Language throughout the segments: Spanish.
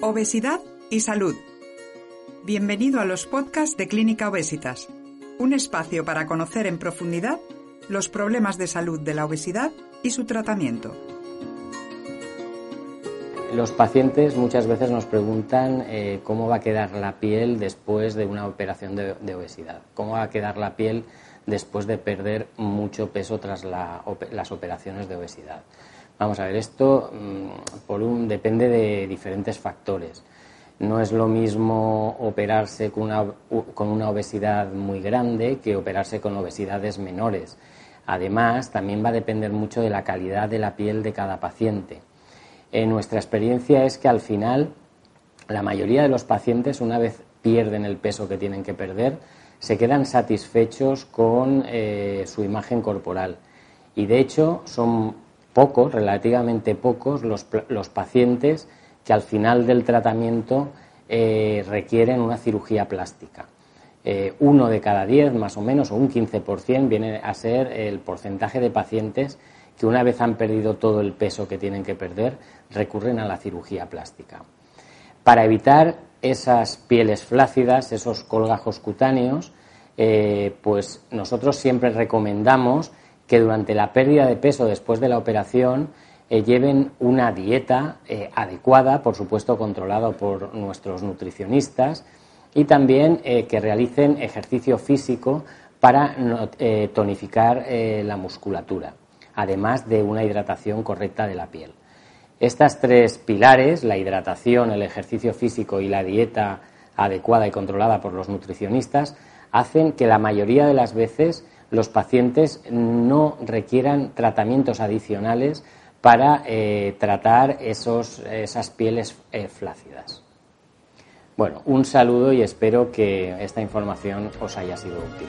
Obesidad y salud. Bienvenido a los podcasts de Clínica Obesitas, un espacio para conocer en profundidad los problemas de salud de la obesidad y su tratamiento. Los pacientes muchas veces nos preguntan eh, cómo va a quedar la piel después de una operación de, obesidad, cómo va a quedar la piel después de perder mucho peso tras las operaciones de obesidad. Vamos a ver, esto mm, por un, depende de diferentes factores. No es lo mismo operarse con una, con una obesidad muy grande que operarse con obesidades menores. Además, también va a depender mucho de la calidad de la piel de cada paciente. En nuestra experiencia es que al final la mayoría de los pacientes, una vez pierden el peso que tienen que perder, se quedan satisfechos con eh, su imagen corporal. Y de hecho son pocos, relativamente pocos, los, los pacientes que al final del tratamiento eh, requieren una cirugía plástica. Eh, uno de cada diez, más o menos, o un 15%, viene a ser el porcentaje de pacientes que una vez han perdido todo el peso que tienen que perder, recurren a la cirugía plástica. Para evitar esas pieles flácidas, esos colgajos cutáneos, eh, pues nosotros siempre recomendamos que durante la pérdida de peso después de la operación eh, lleven una dieta eh, adecuada, por supuesto controlada por nuestros nutricionistas, y también que realicen ejercicio físico para tonificar la musculatura, además de una hidratación correcta de la piel. Estas tres pilares, la hidratación, el ejercicio físico y la dieta adecuada y controlada por los nutricionistas, hacen que la mayoría de las veces los pacientes no requieran tratamientos adicionales para eh, tratar esos, esas pieles eh, flácidas. Bueno, un saludo y espero que esta información os haya sido útil.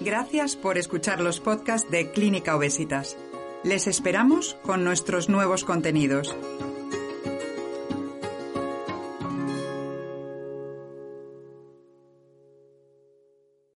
Gracias por escuchar los podcasts de Clínica Obesitas. Les esperamos con nuestros nuevos contenidos.